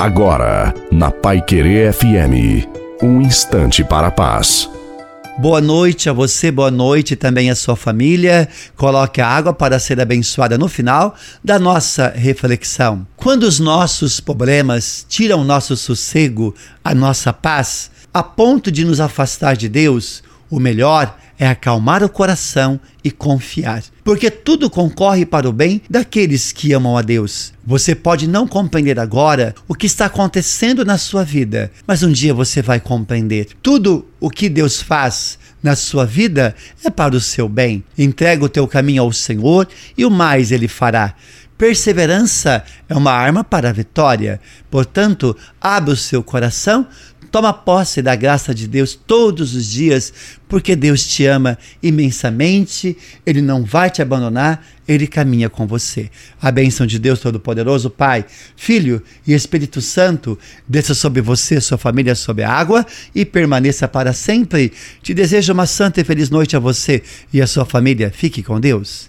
Agora, na Pai Querer FM, um instante para a paz. Boa noite a você, boa noite também à sua família. Coloque a água para ser abençoada no final da nossa reflexão. Quando os nossos problemas tiram nosso sossego, a nossa paz, a ponto de nos afastar de Deus, o melhor é acalmar o coração e confiar, porque tudo concorre para o bem daqueles que amam a Deus. Você pode não compreender agora o que está acontecendo na sua vida, mas um dia você vai compreender. Tudo o que Deus faz na sua vida é para o seu bem. Entrega o teu caminho ao Senhor e o mais ele fará. Perseverança é uma arma para a vitória. Portanto, abre o seu coração, toma posse da graça de Deus todos os dias, porque Deus te ama imensamente, Ele não vai te abandonar, Ele caminha com você. A bênção de Deus Todo-Poderoso, Pai, Filho e Espírito Santo, desça sobre você, sua família, sobre a água e permaneça para sempre. Te desejo uma santa e feliz noite a você e a sua família. Fique com Deus.